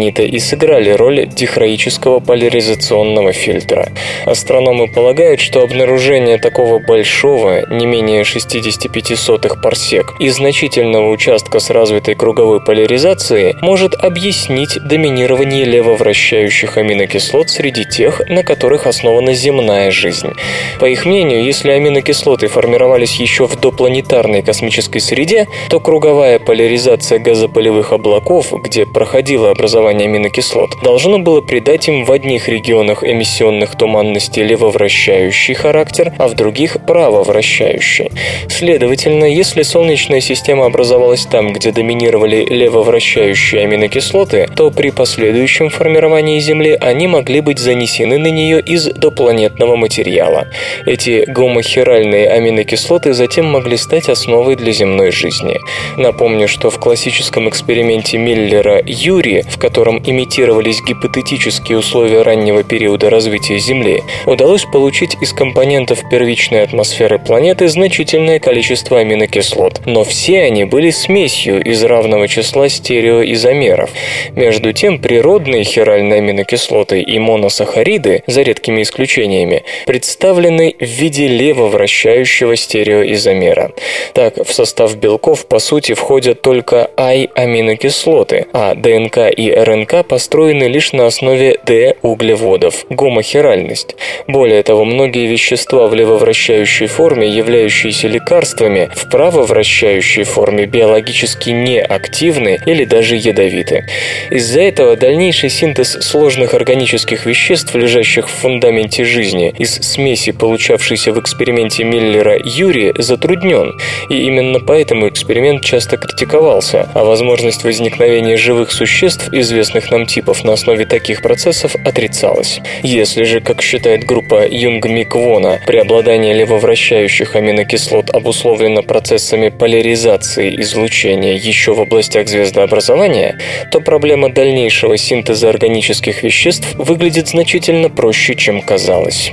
Они-то и сыграли роль дихроического поляризационного фильтра. Астрономы полагают, что обнаружение такого большого, не менее 65 сотых парсек, и значительного участка с развитой круговой поляризацией может объяснить доминирование левовращающих аминокислот среди тех, на которых основана земная жизнь. По их мнению, если аминокислоты формировались еще в допланетарной космической среде, то круговая поляризация газопылевых облаков, где проходило образование аминокислот, должно было придать им в одних регионах эмиссионных туманностей левовращающий характер, а в других – правовращающий. Следовательно, если Солнечная система образовалась там, где доминировали левовращающие аминокислоты, то при последующем формировании Земли они могли быть занесены на нее из допланетного материала. Эти гомохиральные аминокислоты затем могли стать основой для земной жизни. Напомню, что в классическом эксперименте Миллера Юри, в котором имитировались гипотетические условия раннего периода развития Земли, удалось получить из компонентов первичной атмосферы планеты значительное количество аминокислот, но все они были смесью из равного числа стереоизомеров. Между тем, природные хиральные аминокислоты и моносахариды, за редкими исключениями, представлены в виде левовращающего стереоизомера. Так, в состав белков, по сути, входят только I-аминокислоты, а ДНК и РНК построены лишь на основе D-углеводов, гомохиральность. Более того, многие вещества в левовращающей форме, являющиеся лекарствами, в правовращающей форме биологически неактивны или даже ядовиты. Из-за этого дальнейший синтез сложных органических веществ, лежащих в фундаменте жизни, из смеси, получавшейся в эксперименте Миллера-Юри, затруднен, и именно поэтому эксперимент часто критиковался, а возможность возникновения живых существ известных нам типов на основе таких процессов отрицалась. Если же, как считает группа Юнг-Миквона, преобладание левовращающих аминокислот обусловлено процессами поляризации излучения еще в областях звездообразования, то проблема дальнейшего синтеза органических веществ выглядит значительно проще, чем казалось.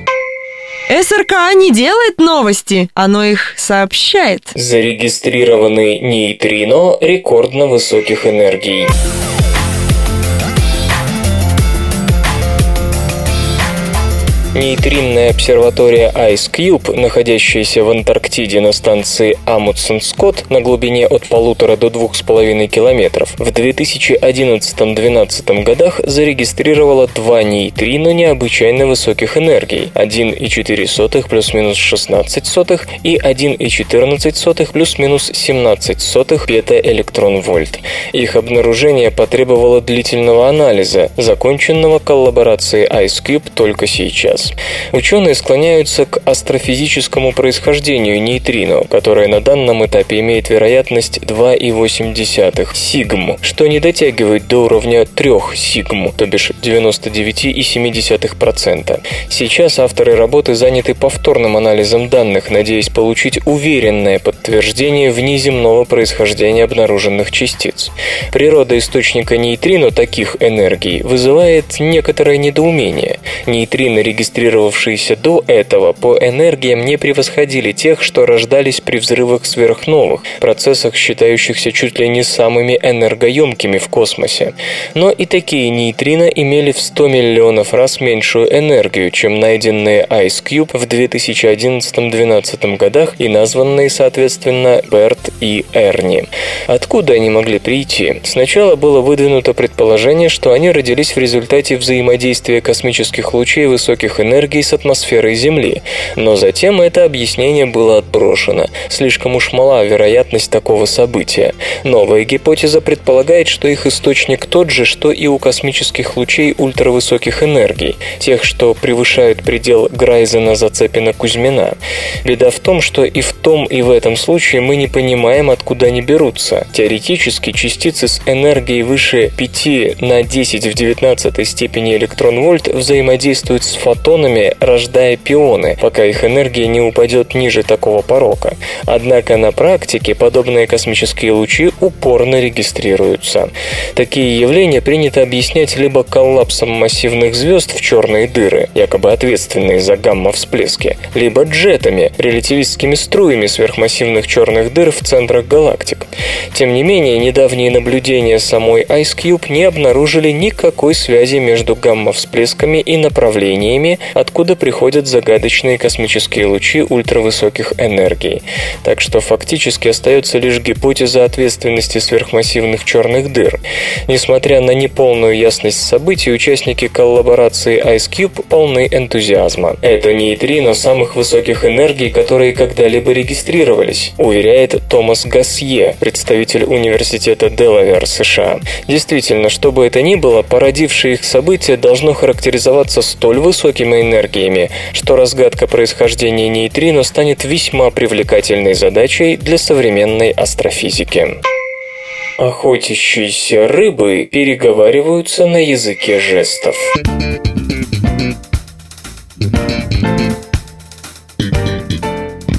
СРК не делает новости, оно их сообщает. Зарегистрированный нейтрино рекордно высоких энергий. Нейтринная обсерватория Ice Cube, находящаяся в Антарктиде на станции Амутсон-Скотт на глубине от полутора до двух с половиной километров, в 2011-2012 годах зарегистрировала два нейтрино необычайно высоких энергий 1,4 плюс-минус 16 сотых и 1,14 плюс-минус 17 сотых петаэлектрон-вольт. Их обнаружение потребовало длительного анализа, законченного коллаборацией Ice Cube только сейчас. Ученые склоняются к астрофизическому происхождению нейтрино, которое на данном этапе имеет вероятность 2,8 сигм, что не дотягивает до уровня 3 сигм, то бишь 99,7%. Сейчас авторы работы заняты повторным анализом данных, надеясь получить уверенное подтверждение внеземного происхождения обнаруженных частиц. Природа источника нейтрино таких энергий вызывает некоторое недоумение. Нейтрино регистрируются регистрировавшиеся до этого, по энергиям не превосходили тех, что рождались при взрывах сверхновых, процессах, считающихся чуть ли не самыми энергоемкими в космосе. Но и такие нейтрино имели в 100 миллионов раз меньшую энергию, чем найденные Ice Cube в 2011-2012 годах и названные, соответственно, Берт и Эрни. Откуда они могли прийти? Сначала было выдвинуто предположение, что они родились в результате взаимодействия космических лучей высоких энергий энергии с атмосферой Земли, но затем это объяснение было отброшено. Слишком уж мала вероятность такого события. Новая гипотеза предполагает, что их источник тот же, что и у космических лучей ультравысоких энергий, тех, что превышают предел Грайзена-Зацепина-Кузьмина. Беда в том, что и в том, и в этом случае мы не понимаем, откуда они берутся. Теоретически частицы с энергией выше 5 на 10 в 19 степени электрон-вольт взаимодействуют с фотонами фотонами, рождая пионы, пока их энергия не упадет ниже такого порока. Однако на практике подобные космические лучи упорно регистрируются. Такие явления принято объяснять либо коллапсом массивных звезд в черные дыры, якобы ответственные за гамма-всплески, либо джетами, релятивистскими струями сверхмассивных черных дыр в центрах галактик. Тем не менее, недавние наблюдения самой Ice Cube не обнаружили никакой связи между гамма-всплесками и направлениями, откуда приходят загадочные космические лучи ультравысоких энергий. Так что фактически остается лишь гипотеза ответственности сверхмассивных черных дыр. Несмотря на неполную ясность событий, участники коллаборации Ice Cube полны энтузиазма. Это нейтрино самых высоких энергий, которые когда-либо регистрировались, уверяет Томас Гассье, представитель Университета Делавер, США. Действительно, что бы это ни было, породившее их событие должно характеризоваться столь высокими энергиями, что разгадка происхождения нейтрино станет весьма привлекательной задачей для современной астрофизики. Охотящиеся рыбы переговариваются на языке жестов.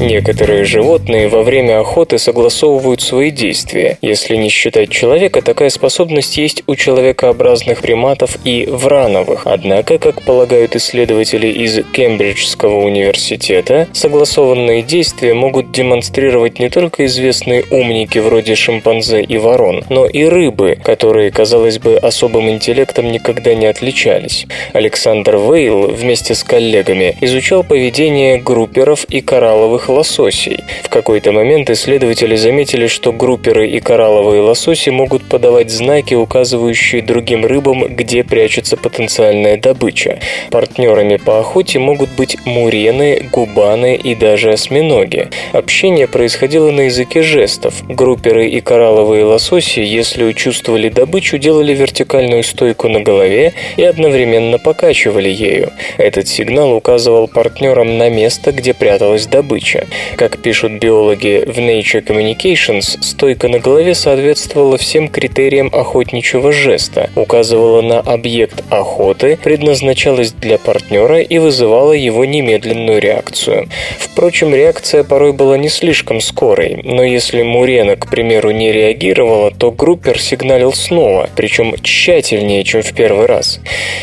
Некоторые животные во время охоты согласовывают свои действия. Если не считать человека, такая способность есть у человекообразных приматов и врановых. Однако, как полагают исследователи из Кембриджского университета, согласованные действия могут демонстрировать не только известные умники вроде шимпанзе и ворон, но и рыбы, которые, казалось бы, особым интеллектом никогда не отличались. Александр Вейл вместе с коллегами изучал поведение групперов и коралловых лососей. В какой-то момент исследователи заметили, что групперы и коралловые лососи могут подавать знаки, указывающие другим рыбам, где прячется потенциальная добыча. Партнерами по охоте могут быть мурены, губаны и даже осьминоги. Общение происходило на языке жестов. Групперы и коралловые лососи, если чувствовали добычу, делали вертикальную стойку на голове и одновременно покачивали ею. Этот сигнал указывал партнерам на место, где пряталась добыча. Как пишут биологи в Nature Communications, стойка на голове соответствовала всем критериям охотничьего жеста, указывала на объект охоты, предназначалась для партнера и вызывала его немедленную реакцию. Впрочем, реакция порой была не слишком скорой, но если Мурена, к примеру, не реагировала, то группер сигналил снова, причем тщательнее, чем в первый раз.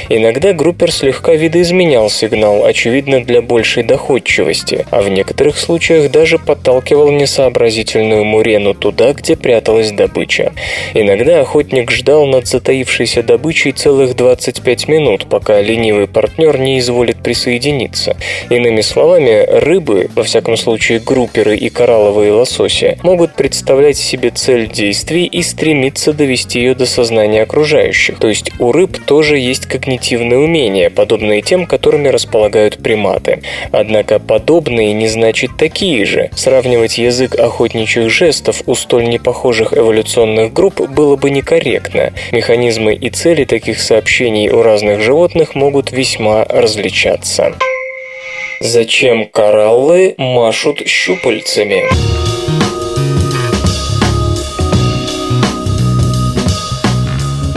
Иногда группер слегка видоизменял сигнал, очевидно, для большей доходчивости, а в некоторых случаях даже подталкивал несообразительную Мурену туда, где пряталась добыча. Иногда охотник ждал над затаившейся добычей целых 25 минут, пока ленивый партнер не изволит присоединиться. Иными словами, рыбы, во всяком случае групперы и коралловые лососи, могут представлять себе цель действий и стремиться довести ее до сознания окружающих. То есть у рыб тоже есть когнитивные умения, подобные тем, которыми располагают приматы. Однако подобные не значит такие же. Сравнивать язык охотничьих жестов у столь непохожих эволюционных групп было бы некорректно. Механизмы и цели таких сообщений у разных животных могут весьма различаться. Зачем кораллы машут щупальцами?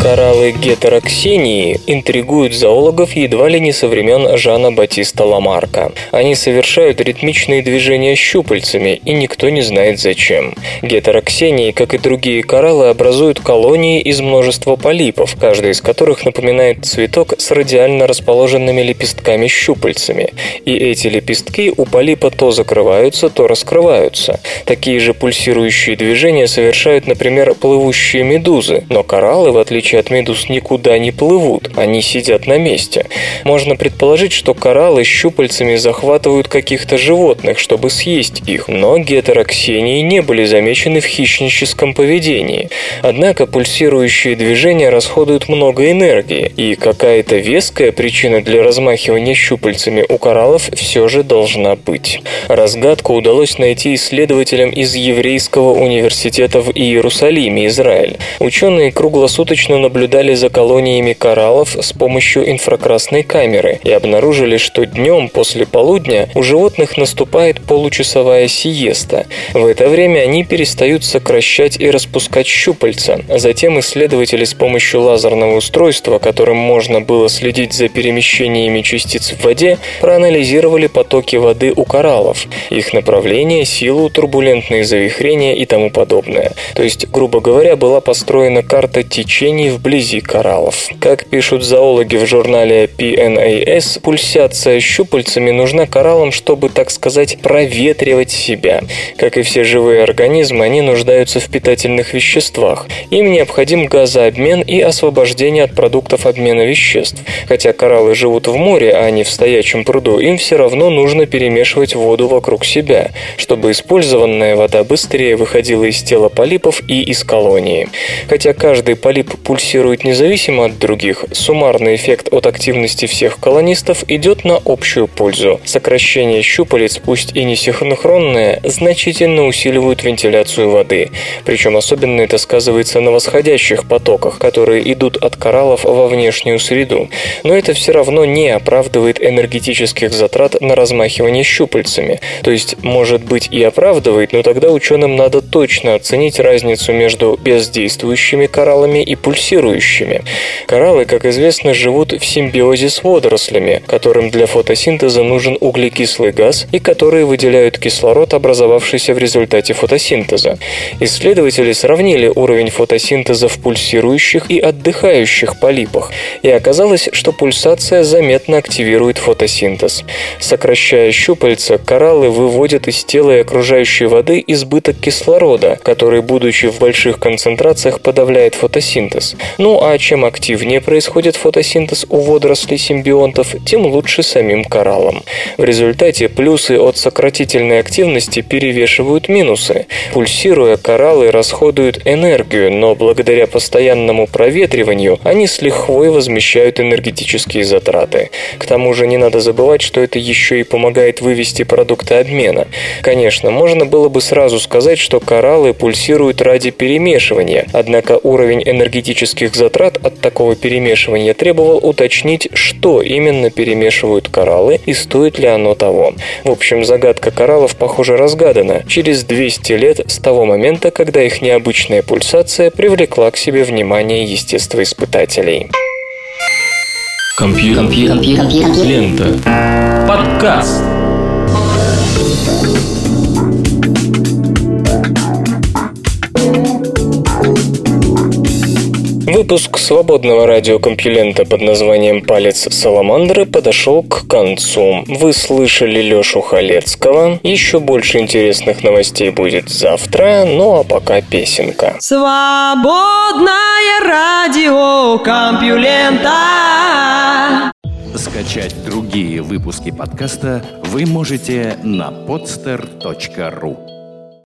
Кораллы гетероксении интригуют зоологов едва ли не со времен Жана Батиста Ламарка. Они совершают ритмичные движения щупальцами, и никто не знает зачем. Гетероксении, как и другие кораллы, образуют колонии из множества полипов, каждый из которых напоминает цветок с радиально расположенными лепестками-щупальцами. И эти лепестки у полипа то закрываются, то раскрываются. Такие же пульсирующие движения совершают, например, плывущие медузы, но кораллы, в отличие от медуз, никуда не плывут, они сидят на месте. Можно предположить, что кораллы щупальцами захватывают каких-то животных, чтобы съесть их, но гетероксении не были замечены в хищническом поведении. Однако пульсирующие движения расходуют много энергии, и какая-то веская причина для размахивания щупальцами у кораллов все же должна быть. Разгадку удалось найти исследователям из Еврейского университета в Иерусалиме, Израиль. Ученые круглосуточно наблюдали за колониями кораллов с помощью инфракрасной камеры и обнаружили, что днем после полудня у животных наступает получасовая сиеста. В это время они перестают сокращать и распускать щупальца. Затем исследователи с помощью лазерного устройства, которым можно было следить за перемещениями частиц в воде, проанализировали потоки воды у кораллов, их направление, силу, турбулентные завихрения и тому подобное. То есть, грубо говоря, была построена карта течений вблизи кораллов. Как пишут зоологи в журнале PNAS, пульсация щупальцами нужна кораллам, чтобы, так сказать, проветривать себя. Как и все живые организмы, они нуждаются в питательных веществах. Им необходим газообмен и освобождение от продуктов обмена веществ. Хотя кораллы живут в море, а не в стоячем пруду, им все равно нужно перемешивать воду вокруг себя, чтобы использованная вода быстрее выходила из тела полипов и из колонии. Хотя каждый полип пульсирует независимо от других, суммарный эффект от активности всех колонистов идет на общую пользу. Сокращение щупалец, пусть и не синхронное, значительно усиливают вентиляцию воды. Причем особенно это сказывается на восходящих потоках, которые идут от кораллов во внешнюю среду. Но это все равно не оправдывает энергетических затрат на размахивание щупальцами. То есть, может быть и оправдывает, но тогда ученым надо точно оценить разницу между бездействующими кораллами и пульсирующими. Кораллы, как известно, живут в симбиозе с водорослями, которым для фотосинтеза нужен углекислый газ и которые выделяют кислород, образовавшийся в результате фотосинтеза. Исследователи сравнили уровень фотосинтеза в пульсирующих и отдыхающих полипах, и оказалось, что пульсация заметно активирует фотосинтез. Сокращая щупальца, кораллы выводят из тела и окружающей воды избыток кислорода, который, будучи в больших концентрациях, подавляет фотосинтез. Ну а чем активнее происходит фотосинтез у водорослей симбионтов, тем лучше самим кораллам. В результате плюсы от сократительной активности перевешивают минусы. Пульсируя, кораллы расходуют энергию, но благодаря постоянному проветриванию они с лихвой возмещают энергетические затраты. К тому же не надо забывать, что это еще и помогает вывести продукты обмена. Конечно, можно было бы сразу сказать, что кораллы пульсируют ради перемешивания, однако уровень энергетических затрат от такого перемешивания требовал уточнить, что именно перемешивают кораллы и стоит ли оно того. В общем, загадка кораллов, похоже, разгадана через 200 лет с того момента, когда их необычная пульсация привлекла к себе внимание естествоиспытателей. Компьютер. Компьютер. Компьютер. Лента. Подкаст. Выпуск свободного радиокомпьюлента под названием «Палец Саламандры» подошел к концу. Вы слышали Лешу Халецкого. Еще больше интересных новостей будет завтра, ну а пока песенка. Свободное радио Компьюлента. Скачать другие выпуски подкаста вы можете на podster.ru